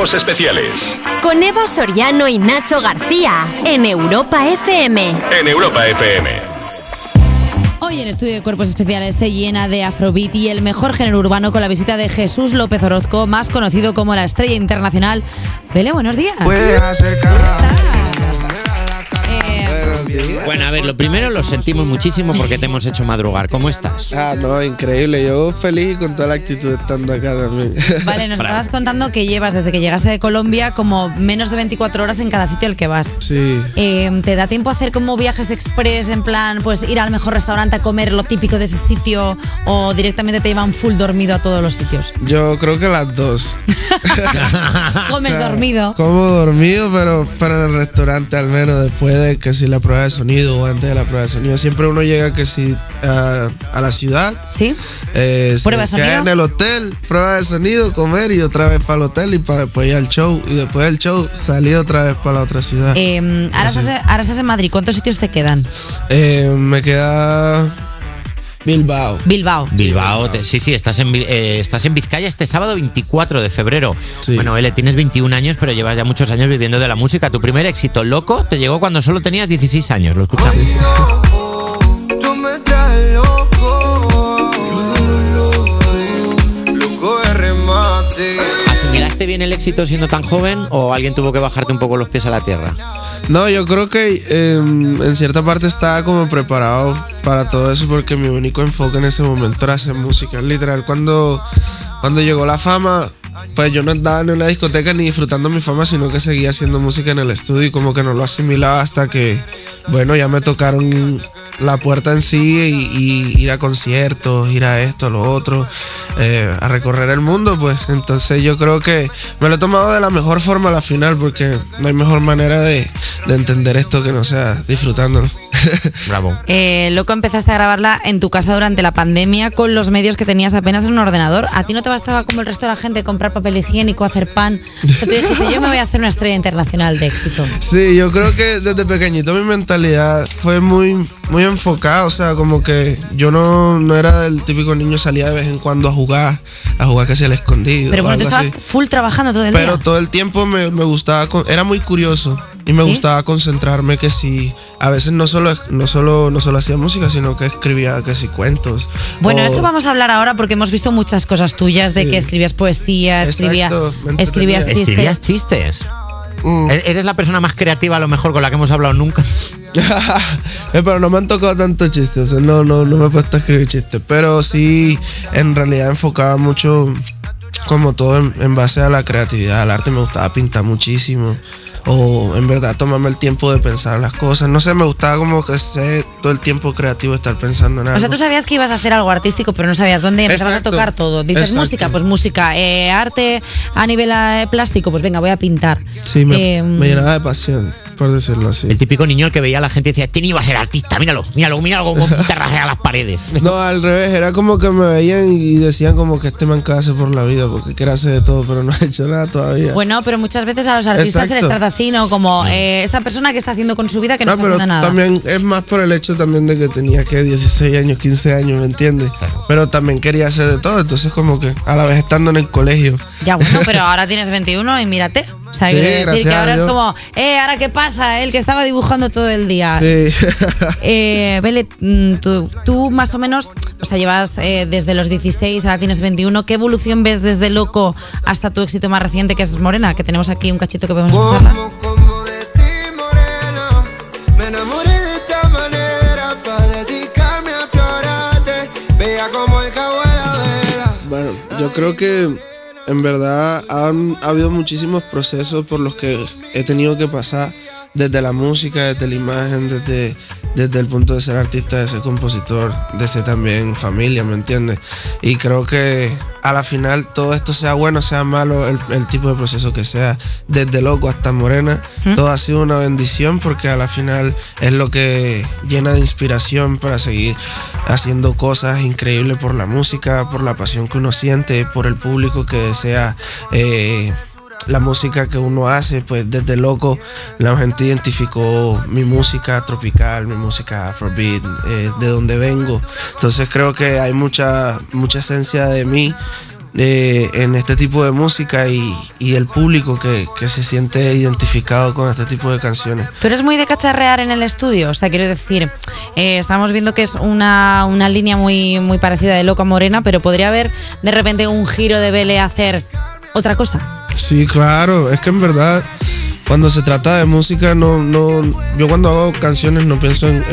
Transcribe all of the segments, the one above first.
Cuerpos Especiales. Con Eva Soriano y Nacho García en Europa FM. En Europa FM. Hoy en Estudio de Cuerpos Especiales se llena de afrobeat y el mejor género urbano con la visita de Jesús López Orozco, más conocido como la estrella internacional. Vele, buenos días. Bueno, a ver, lo primero lo sentimos muchísimo porque te hemos hecho madrugar. ¿Cómo estás? Ah, no, increíble. Yo feliz y con toda la actitud estando acá también. Vale, nos estabas contando que llevas desde que llegaste de Colombia como menos de 24 horas en cada sitio al que vas. Sí. Eh, ¿Te da tiempo a hacer como viajes express en plan, pues ir al mejor restaurante a comer lo típico de ese sitio o directamente te llevan full dormido a todos los sitios? Yo creo que las dos. Comes O sea, dormido. Como dormido, pero para el restaurante al menos después de que si la prueba de sonido o antes de la prueba de sonido. Siempre uno llega que si a, a la ciudad. ¿Sí? eh, se ¿Prueba de sonido? en el hotel, prueba de sonido, comer y otra vez para el hotel y para después ir al show. Y después del show salir otra vez para la otra ciudad. Eh, ahora, estás, ahora estás en Madrid. ¿Cuántos sitios te quedan? Eh, me queda Bilbao. Bilbao. Bilbao, te- sí, sí, estás en, eh, estás en Vizcaya este sábado 24 de febrero. Sí. Bueno, Ele, tienes 21 años, pero llevas ya muchos años viviendo de la música. Tu primer éxito, Loco, te llegó cuando solo tenías 16 años. Lo escuchamos. Tú me traes loco, loco de remate. ¿Asimilaste bien el éxito siendo tan joven o alguien tuvo que bajarte un poco los pies a la tierra? No, yo creo que eh, en cierta parte estaba como preparado para todo eso porque mi único enfoque en ese momento era hacer música. Literal, cuando, cuando llegó la fama, pues yo no andaba en una discoteca ni disfrutando mi fama, sino que seguía haciendo música en el estudio y como que no lo asimilaba hasta que, bueno, ya me tocaron la puerta en sí y, ir a conciertos, ir a esto, lo otro, eh, a recorrer el mundo, pues entonces yo creo que me lo he tomado de la mejor forma a la final porque no hay mejor manera de, de entender esto que no sea disfrutándolo. Bravo. Eh, loco, empezaste a grabarla en tu casa durante la pandemia con los medios que tenías apenas en un ordenador. ¿A ti no te bastaba como el resto de la gente comprar papel higiénico, hacer pan? O sea, tú dijiste, yo me voy a hacer una estrella internacional de éxito. Sí, yo creo que desde pequeñito mi mentalidad fue muy, muy enfocada, o sea, como que yo no, no era el típico niño salía de vez en cuando a jugar, a jugar casi al escondido. Pero bueno, tú estabas así. full trabajando todo el Pero día. todo el tiempo me, me gustaba, con- era muy curioso y me ¿Sí? gustaba concentrarme que si a veces no solo, no solo, no solo hacía música, sino que escribía que si cuentos. Bueno, o- eso vamos a hablar ahora porque hemos visto muchas cosas tuyas de Sí. que escribías poesía, escribía, escribías entretenía. ¿Escribías chistes. chistes? Mm. ¿E- ¿Eres la persona más creativa a lo mejor con la que hemos hablado nunca? Eh, pero no me han tocado tantos chistes, sea, no, no, no me he puesto a escribir chistes, pero sí, en realidad enfocaba mucho, como todo, en, en base a la creatividad, al arte me gustaba pintar muchísimo, o en verdad tomarme el tiempo de pensar las cosas, no sé, me gustaba como que ser todo el tiempo creativo, estar pensando en algo. O sea, tú sabías que ibas a hacer algo artístico, pero no sabías dónde empezabas Exacto. a tocar todo. Dices Exacto. música, pues música. Eh, arte a nivel eh, plástico, pues venga, voy a pintar. Sí, me, Eh, me llenaba de pasión, por decirlo así. El típico niño al que veía a la gente y decía, este niño iba a ser artista, míralo, míralo, míralo como te rajea las paredes. No, al revés, era como que me veían y decían como que este man que hace por la vida, porque quiere hacer de todo, pero no ha hecho nada todavía. Bueno, pero muchas veces a los artistas se les Exacto. trata así, ¿no? Como eh, esta persona que está haciendo con su vida que no, No, está pero haciendo nada. también es más por el hecho también de que tenía que 16 años, 15 años, ¿me entiendes? Pero también quería hacer de todo, entonces como que a la vez estando en el colegio. Ya, bueno, pero ahora tienes 21 y mírate. Sea, Sí, quiero decir gracias que ahora es como, eh, ¿ahora qué pasa? El que estaba dibujando todo el día. Sí. Eh, Bele, mm, tú, tú más o menos, o sea, llevas eh, desde los 16, ahora tienes 21. ¿Qué evolución ves desde Loco hasta tu éxito más reciente, que es Morena? Que tenemos aquí un cachito que podemos escucharla. Como, como de ti, morena. Me enamoré de esta manera. Pa' dedicarme a florarte. Bella como el cabo de la vela. Bueno, yo creo que en verdad han ha habido muchísimos procesos por los que he tenido que pasar desde la música, desde la imagen, desde, desde el punto de ser artista, de ser compositor, de ser también familia, ¿me entiendes? Y creo que a la final todo esto sea bueno, sea malo, el, el tipo de proceso que sea, desde loco hasta morena, todo ha sido una bendición porque a la final es lo que llena de inspiración para seguir haciendo cosas increíbles por la música, por la pasión que uno siente, por el público que desea. eh, la música que uno hace, pues desde loco la gente identificó mi música tropical, mi música afrobeat, eh, de donde vengo. Entonces creo que hay mucha, mucha esencia de mí eh, en este tipo de música y, y el público que, que se siente identificado con este tipo de canciones. ¿Tú eres muy de cacharrear en el estudio? O sea, quiero decir, eh, estamos viendo que es una, una línea muy, muy parecida de Loco a Morena, pero podría haber de repente un giro de Vele hacer otra cosa. Sí, claro, es que en verdad cuando se trata de música, no, no, yo cuando hago canciones no pienso en,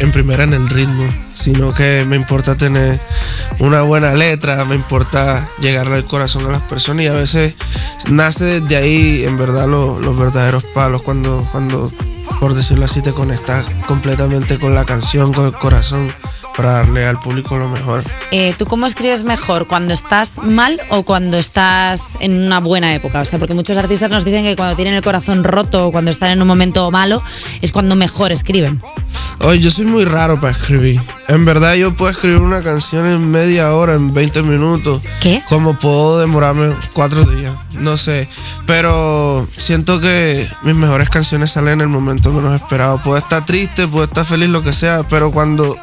en- primera en el ritmo, sino que me importa tener una buena letra, me importa llegarle al corazón a las personas y a veces nace desde ahí en verdad lo- los verdaderos palos cuando, cuando, por decirlo así, te conectas completamente con la canción, con el corazón, para darle al público lo mejor. Eh, ¿Tú cómo escribes mejor? ¿Cuando estás mal o cuando estás en una buena época? O sea, porque muchos artistas nos dicen que cuando tienen el corazón roto o cuando están en un momento malo es cuando mejor escriben. Oye, yo soy muy raro para escribir. En verdad yo puedo escribir una canción en media hora, en 20 minutos. ¿Qué? Como puedo demorarme cuatro días. No sé. Pero siento que mis mejores canciones salen en el momento menos esperado. Puedo estar triste, puedo estar feliz, lo que sea. Pero cuando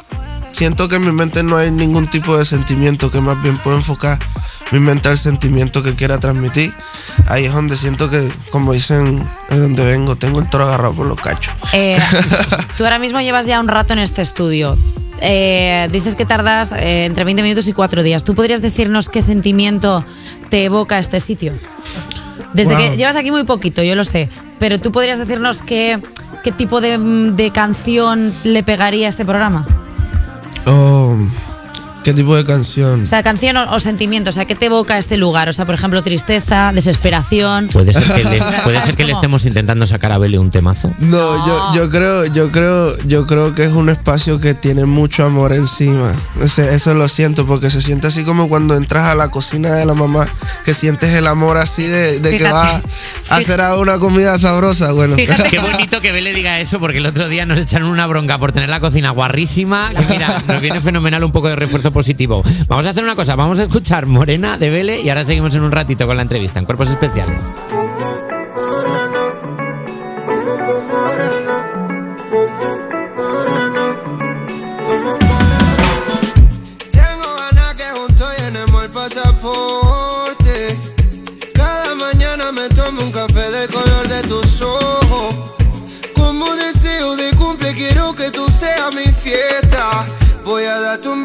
siento que en mi mente no hay ningún tipo de sentimiento, que más bien puedo enfocar mi mente al sentimiento que quiera transmitir. Ahí es donde siento que, como dicen, es donde vengo, tengo el toro agarrado por los cachos. Eh, tú ahora mismo llevas ya un rato en este estudio. Eh, dices que tardas eh, entre 20 minutos y 4 días. ¿Tú podrías decirnos qué sentimiento te evoca este sitio? Desde Wow. que llevas aquí muy poquito, yo lo sé, pero tú podrías decirnos qué, qué tipo de, de canción le pegaría a este programa. Oh, ¿Qué tipo de canción? O sea, canción o, o sentimiento, o sea, ¿qué te evoca este lugar? O sea, por ejemplo, tristeza, desesperación. Puede ser que le, puede ¿Sabes ser que le estemos intentando sacar a Bele un temazo. No, No. Yo, yo creo, yo creo, yo creo que es un espacio que tiene mucho amor encima. O sea, eso lo siento, porque se siente así como cuando entras a la cocina de la mamá, que sientes el amor así de, de que va a hacer a una comida sabrosa. Bueno, Fíjate. Qué bonito que Bele diga eso, porque el otro día nos echaron una bronca por tener la cocina guarrísima. Que mira, nos viene fenomenal un poco de refuerzo positivo. Vamos a hacer una cosa, vamos a escuchar Morena de Bele y ahora seguimos en un ratito con la entrevista en Cuerpos Especiales.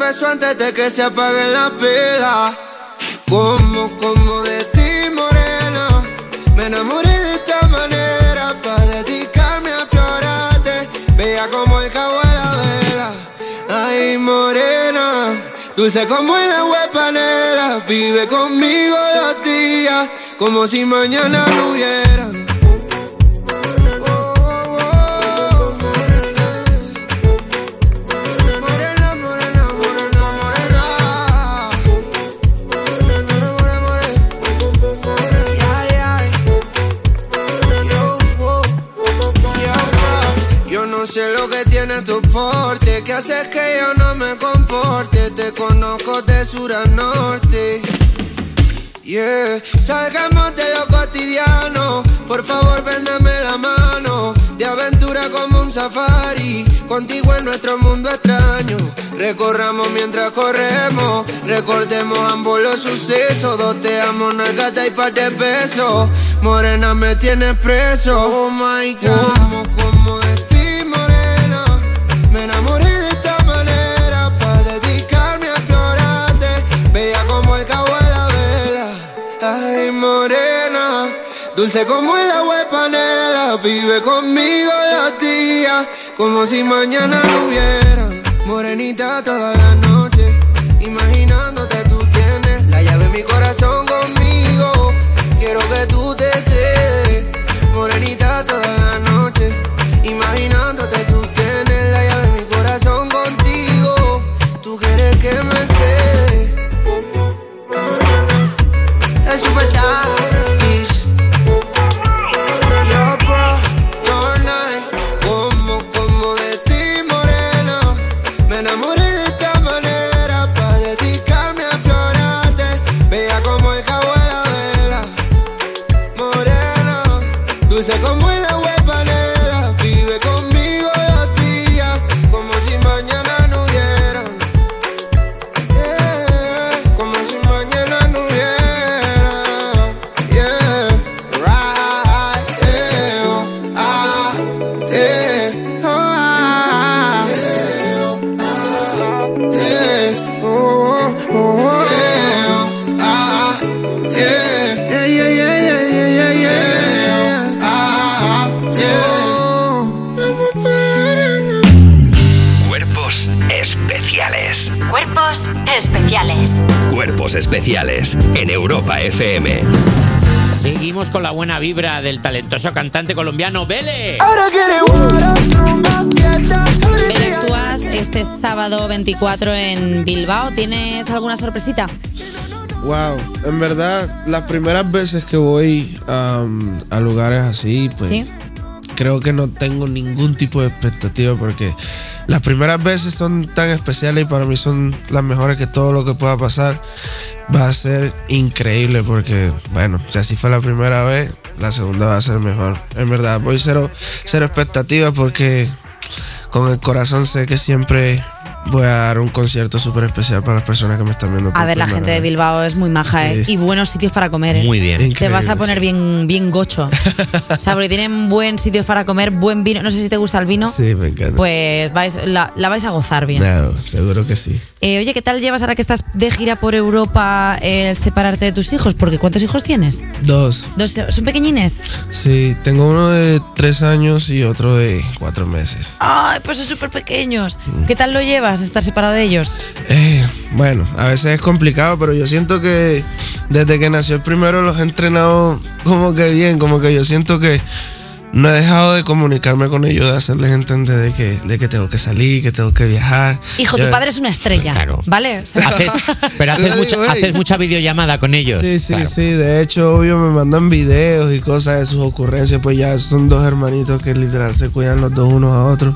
Antes de que se apague la pela. Como, como de ti, morena. Me enamoré de esta manera. Pa' dedicarme a florarte. Bella como el cabo de la vela. Ay, morena. Dulce como el agua de panela. Vive conmigo los días. Como si mañana no hubiera. Como un safari. Contigo en nuestro mundo extraño. Recorramos mientras corremos. Recordemos ambos los sucesos. Dos te amo, nalgata y par de besos. Morena, me tienes preso. Oh my god. Como, como de ti, morena. Me enamoré de esta manera. Pa' dedicarme a explorarte. Bella como el cabo de la vela. Ay, morena. Dulce como el agua de panela. Vive conmigo. Como si mañana no hubiera. Morenita toda la noche. Imaginándote tú tienes la llave de mi corazón la buena vibra del talentoso cantante colombiano fiesta. Bele, actúas este sábado 24 en Bilbao. ¿Tienes alguna sorpresita? Wow, en verdad, las primeras veces que voy am, a lugares así, pues ¿Sí? creo que no tengo ningún tipo de expectativa porque las primeras veces son tan especiales y para mí son las mejores que todo lo que pueda pasar va a ser increíble porque, bueno, si así fue la primera vez, la segunda va a ser mejor. En verdad, voy cero, cero expectativas porque con el corazón sé que siempre voy a dar un concierto súper especial para las personas que me están viendo. A ver, la gente de. Bilbao es muy maja, ¿eh? Y buenos sitios para comer, ¿eh? Muy bien. Increíble. Te vas a poner bien, bien gocho. o sea, porque tienen buen sitios para comer, buen vino. No sé si te gusta el vino. Sí, me encanta. Pues vais, la, la vais a gozar bien. No, seguro que sí. Eh, oye, ¿qué tal llevas ahora que estás de gira por Europa el separarte de tus hijos? Porque ¿cuántos hijos tienes? Dos. ¿Dos, ¿Son pequeñines? Sí, tengo uno de tres años y otro de cuatro meses. Ay, pues son súper pequeños. ¿Qué tal lo llevas, estar separado de ellos? Eh, bueno, a veces es complicado, pero yo siento que desde que nació el primero los he entrenado como que bien, como que yo siento que no he dejado de comunicarme con ellos, de hacerles entender de que, de que tengo que salir, que tengo que viajar. Hijo, Yo- tu padre es una estrella. Claro. ¿Vale? O sea, Haces- pero haces mucha, haces mucha videollamada con ellos. Sí, sí, Claro. sí. De hecho, obvio, me mandan videos y cosas de sus ocurrencias. Pues ya son dos hermanitos que literal se cuidan los dos unos a otros.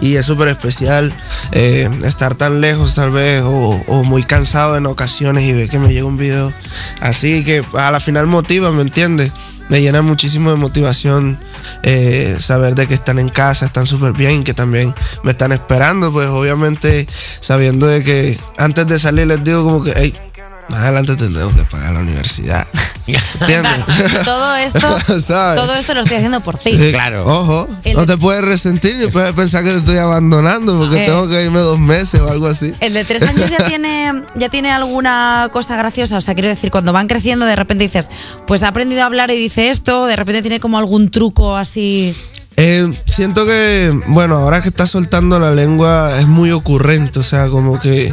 Y es súper especial eh, estar tan lejos, tal vez, o, o muy cansado en ocasiones y ver que me llega un video así que a la final motiva, ¿me entiendes? Me llena muchísimo de motivación eh, saber de que están en casa, están súper bien, que también me están esperando, pues obviamente sabiendo de que antes de salir les digo como que, hey, más adelante tendremos que pagar la universidad. ¿Entiendes? todo esto, ¿Sabes? todo esto lo estoy haciendo por ti. Claro. Ojo, El- no te puedes resentir ni puedes pensar que te estoy abandonando porque Eh. tengo que irme dos meses o algo así. El de tres años ya tiene, ya tiene alguna cosa graciosa. O sea, quiero decir, cuando van creciendo, de repente dices, pues ha aprendido a hablar y dice esto, de repente tiene como algún truco así. Eh, siento que, bueno, ahora que está soltando la lengua es muy ocurrente, o sea, como que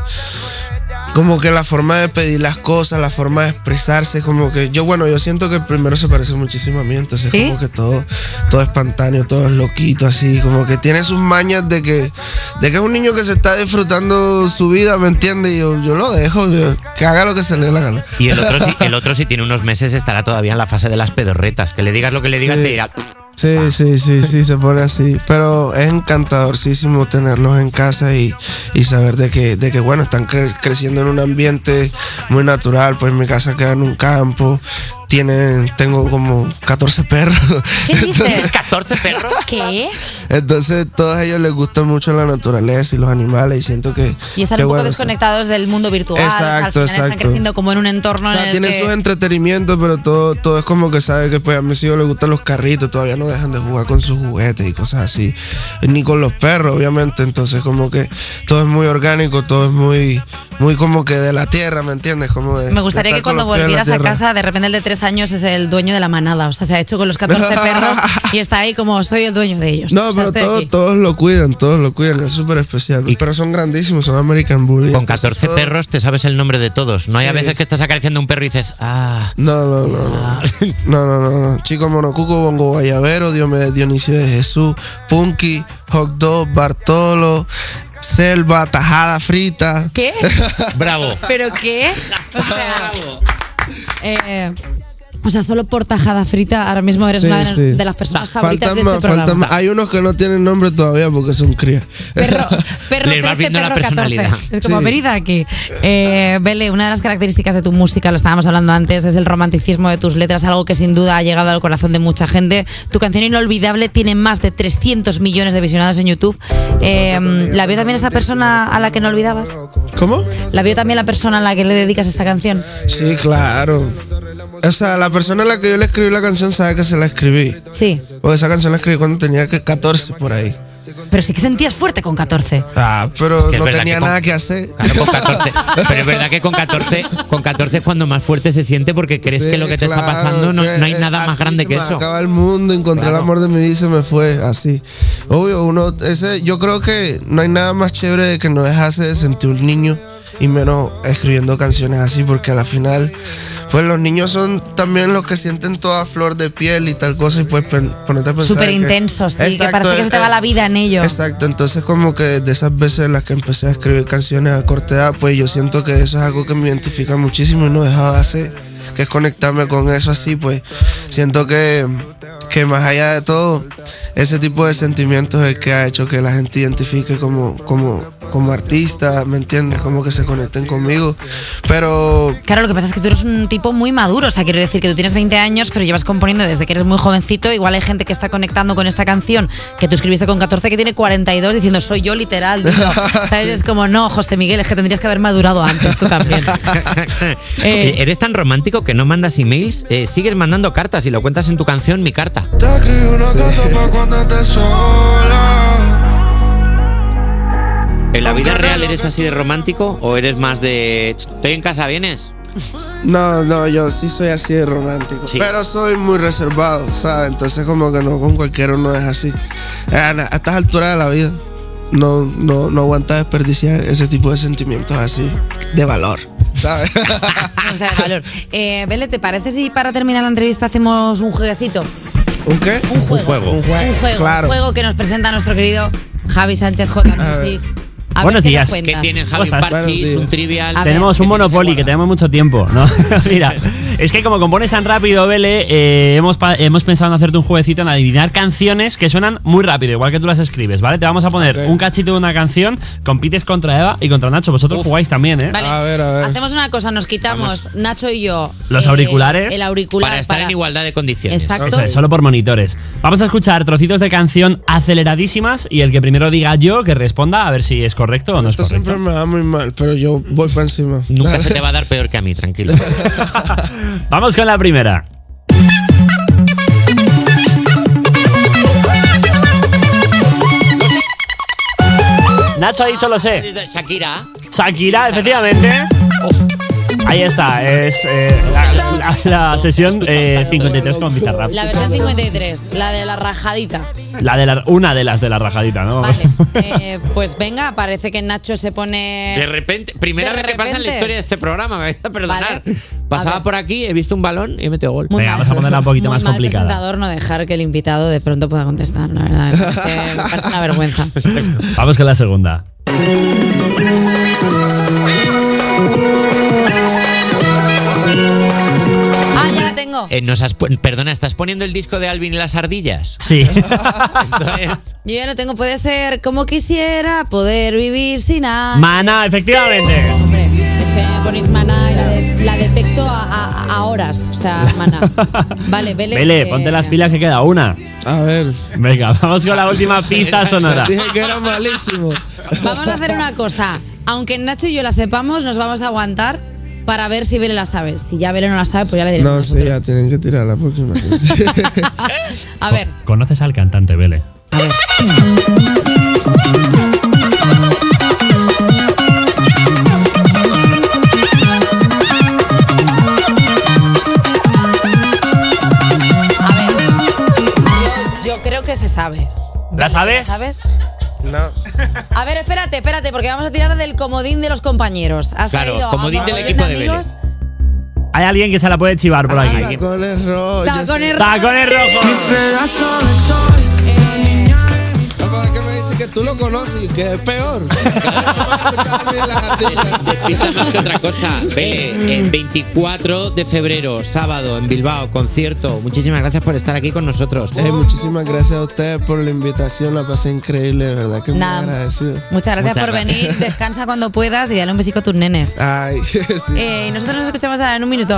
como que la forma de pedir las cosas, la forma de expresarse, como que yo, bueno, yo siento que el primero se parece muchísimo a mí, entonces ¿Sí? como que todo, todo espontáneo, todo es loquito, así, como que tiene sus mañas de que, de que es un niño que se está disfrutando su vida, ¿me entiendes? Y yo, yo lo dejo, yo- que haga lo que se le dé la gana. Y el otro, si, el otro, si tiene unos meses, estará todavía en la fase de las pedorretas. Que le digas lo que le digas, Sí. te dirá. Sí, sí, sí, sí, se pone así. Pero es encantadorcísimo tenerlos en casa y, y saber de que, de que, bueno, están cre- creciendo en un ambiente muy natural. Pues mi casa queda en un campo. Tienen, tengo como 14 perros. ¿Qué dices? 14 perros. ¿Qué? Entonces, todos ellos les gusta mucho la naturaleza y los animales. Y siento que. Y están un poco bueno, desconectados del mundo virtual. o sea, al Exacto, están exacto. creciendo como en un entorno O sea, en el tiene que... sus entretenimientos, pero todo, todo es como que sabe que pues a mis hijos les gustan los carritos, todavía no dejan de jugar con sus juguetes y cosas así. Ni con los perros, obviamente. Entonces como que todo es muy orgánico, todo es muy, muy como que de la tierra, ¿me entiendes? Como de- Me gustaría que cuando volvieras a casa, de repente el de tres años es el dueño de la manada. O sea, se ha hecho con los 14 perros y está ahí como soy el dueño de ellos. No, O sea, pero todos, lo cuidan, todos lo cuidan, es súper especial. Y- pero son grandísimos, son American Bully. Con entonces 14 todo- perros te sabes el nombre de todos. No hay a veces que estás acariciando un perro y dices, ah. No, no, no, no. No, no, no, no. Chico Monocuco, Bongo Guayabero, Dionisio de Jesús, Punky, Hot Dog, Bartolo, Selva, Tajada Frita. ¿Qué? Bravo. ¿Pero qué? O sea, eh, o sea, solo por tajada frita, ahora mismo eres Sí, una de, sí. de las personas favoritas Faltan de este más, programa. faltan más. Hay unos que no tienen nombre todavía porque son crías. Perro, perro Les vas 13, viendo la perro 14. personalidad. Es como, Sí. venid aquí. Eh, Bele, una de las características de tu música, lo estábamos hablando antes, es el romanticismo de tus letras, algo que sin duda ha llegado al corazón de mucha gente. Tu canción Inolvidable tiene más de 300 millones de visionados en YouTube. Eh, ¿La vio también esa persona a la que no olvidabas? ¿Cómo? ¿La vio también la persona a la que le dedicas esta canción? Sí, claro. O sea, la persona a la que yo le escribí la canción sabe que se la escribí. Sí, Porque esa canción la escribí cuando tenía que 14 por ahí. pero sí que sentías fuerte con 14. Ah, pero que es no tenía que con- nada que hacer. Claro, con 14. Pero es verdad que con 14, con 14 es cuando más fuerte se siente porque crees Sí, que lo que te está claro, pasando no, no hay nada más grande que eso. Acaba el mundo, encontré Claro. el amor de mi vida y se me fue así. Obvio, uno, ese, yo creo que no hay nada más chévere que no dejase de sentir un niño y menos escribiendo canciones así, porque a la final, pues los niños son también los que sienten toda flor de piel y tal cosa, y pues ponerte a pensar. Súper que- intensos, sí, que Exacto, parece que se te va la vida en ello. Exacto, entonces como que de esas veces en las que empecé a escribir canciones a corta edad, pues yo siento que eso es algo que me identifica muchísimo y no he dejado de hacer, que es conectarme con eso así, pues siento que, que más allá de todo, ese tipo de sentimientos es el que ha hecho que la gente identifique como, como, como artista, ¿me entiendes? Como que se conecten conmigo, pero Claro, lo que pasa es que tú eres un tipo muy maduro. O sea, quiero decir que tú tienes 20 años, pero llevas componiendo desde que eres muy jovencito. Igual hay gente que está conectando con esta canción que tú escribiste con 14 que tiene 42 diciendo soy yo literal. Digo, ¿Sabes? Es como, no, José Miguel, es que tendrías que haber madurado antes tú también. Eh, Eres tan romántico que no mandas emails, eh, sigues mandando cartas y lo cuentas en tu canción Mi Carta. Te una carta estés sola. ¿En la vida real eres así de romántico o eres más de estoy en casa, vienes? No, no, yo sí soy así de romántico. Sí. Pero soy muy reservado, ¿sabes? Entonces como que no con cualquiera uno es así. A, a estas alturas de la vida no, no, no aguanta desperdiciar ese tipo de sentimientos así de valor, ¿sabes? O sea, de valor. Eh, Bele, ¿te parece si para terminar la entrevista hacemos un jueguecito? ¿Un qué? Un juego. juego. Un juego. Un juego, Claro. un juego que nos presenta nuestro querido Javi Sánchez J. Music. A Buenos ver, ¿qué días. ¿Qué tienen ¿Cómo Javi? Parchis, un trivial? A ver. Tenemos un ¿Qué Monopoly que tenemos mucho tiempo, ¿no? Mira, es que como compones tan rápido, Vele, eh, hemos, hemos pensado en hacerte un jueguecito en adivinar canciones que suenan muy rápido, igual que tú las escribes, ¿vale? Te vamos a poner Ok. un cachito de una canción, compites contra Eva y contra Nacho. Vosotros Uf. jugáis también, ¿eh? Vale, A ver, a ver. hacemos una cosa, nos quitamos, Nacho y yo, eh, Los auriculares. El auricular Para estar en igualdad de condiciones. Exacto. Eso es, solo por monitores. Vamos a escuchar trocitos de canción aceleradísimas y el que primero diga yo, que responda a ver si es correcto o no es Esto correcto. siempre me va muy mal, pero yo voy para encima. Nunca se te va a dar peor que a mí, tranquilo. Vamos con la primera. Nacho ha dicho lo sé. Shakira. Shakira, efectivamente. Ahí está, es eh, la, la- la sesión eh, 53 con Bizarrap. La versión 53, la de la rajadita. La de la, una de las de la rajadita, ¿no? Vale, eh, pues venga, parece que Nacho se pone... De repente, primera De vez que pasa en la historia de este programa, me vais a perdonar. Vale. Pasaba A por aquí, he visto un balón y he metido gol. Muy Venga, mal. vamos a ponerla un poquito Muy más mal complicada. presentador no dejar que el invitado de pronto pueda contestar, la verdad. Me parece, me parece una vergüenza. Vamos con la segunda. Ya la tengo. Eh, nos has perdona, ¿estás poniendo el disco de Alvin y las ardillas? Sí. Esto es. Yo ya lo tengo. Puede ser como quisiera poder vivir sin nada. Mana, efectivamente. Hombre, es que me ponéis maná y la, de- la detecto a, a- a horas. O sea, maná. Vale, Vele. Vele, ponte las pilas que queda una. A ver, Venga, vamos con la última pista sonora. dije que era malísimo. Vamos a hacer una cosa. Aunque Nacho y yo la sepamos, nos vamos a aguantar para ver si Vele la sabe. Si ya Vele no la sabe, pues ya le diremos No, sí, ya tienen que tirarla porque imagínate. A ver, ¿Conoces al cantante Vele? a ver. A ver, yo, yo creo que se sabe. ¿La sabes? ¿La sabes? No. A ver, espérate, espérate, porque vamos a tirar del comodín de los compañeros. ¿Has Claro, comodín del equipo de amigos? Hay alguien que se la puede chivar por aquí. Tacones rojos. ¡Tacones rojos! Y que es peor? Despista más que otra cosa. Vele, el 24 de febrero, sábado, en Bilbao, concierto. Muchísimas gracias por estar aquí con nosotros. Eh, muchísimas gracias a ustedes por la invitación, la pasé increíble, de verdad que muy Nada. agradecido. Muchas gracias Muchas por gracias. venir. Descansa cuando puedas y dale un besico a tus nenes. Ay, sí. Eh, y nosotros nos escuchamos ahora en un minuto.